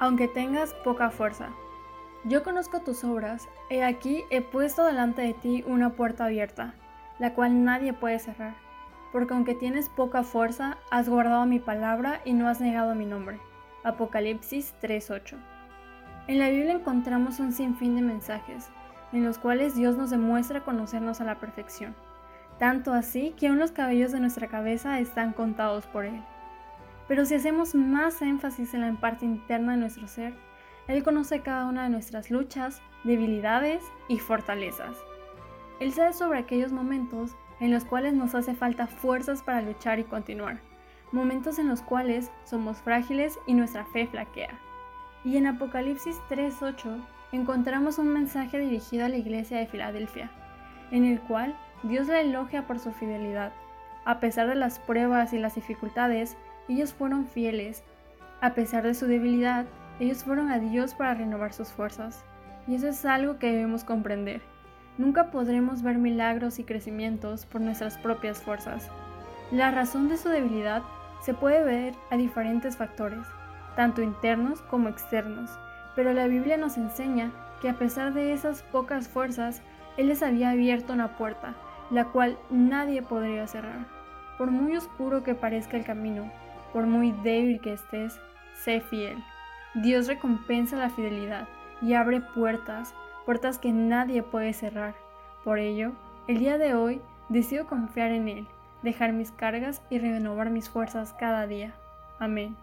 aunque tengas poca fuerza. Yo conozco tus obras, he aquí he puesto delante de ti una puerta abierta, la cual nadie puede cerrar, porque aunque tienes poca fuerza, has guardado mi palabra y no has negado mi nombre. Apocalipsis 3:8. En la Biblia encontramos un sinfín de mensajes, en los cuales Dios nos demuestra conocernos a la perfección, tanto así que aún los cabellos de nuestra cabeza están contados por Él. Pero si hacemos más énfasis en la parte interna de nuestro ser, Él conoce cada una de nuestras luchas, debilidades y fortalezas. Él sabe sobre aquellos momentos en los cuales nos hace falta fuerzas para luchar y continuar, momentos en los cuales somos frágiles y nuestra fe flaquea. Y en Apocalipsis 3.8 encontramos un mensaje dirigido a la iglesia de Filadelfia, en el cual Dios la elogia por su fidelidad. A pesar de las pruebas y las dificultades, ellos fueron fieles. A pesar de su debilidad, ellos fueron a Dios para renovar sus fuerzas. Y eso es algo que debemos comprender. Nunca podremos ver milagros y crecimientos por nuestras propias fuerzas. La razón de su debilidad se puede ver a diferentes factores, tanto internos como externos, pero la Biblia nos enseña que a pesar de esas pocas fuerzas, Él les había abierto una puerta, la cual nadie podría cerrar. Por muy oscuro que parezca el camino, por muy débil que estés, sé fiel. Dios recompensa la fidelidad y abre puertas, puertas que nadie puede cerrar. Por ello, el día de hoy decido confiar en Él, dejar mis cargas y renovar mis fuerzas cada día. Amén.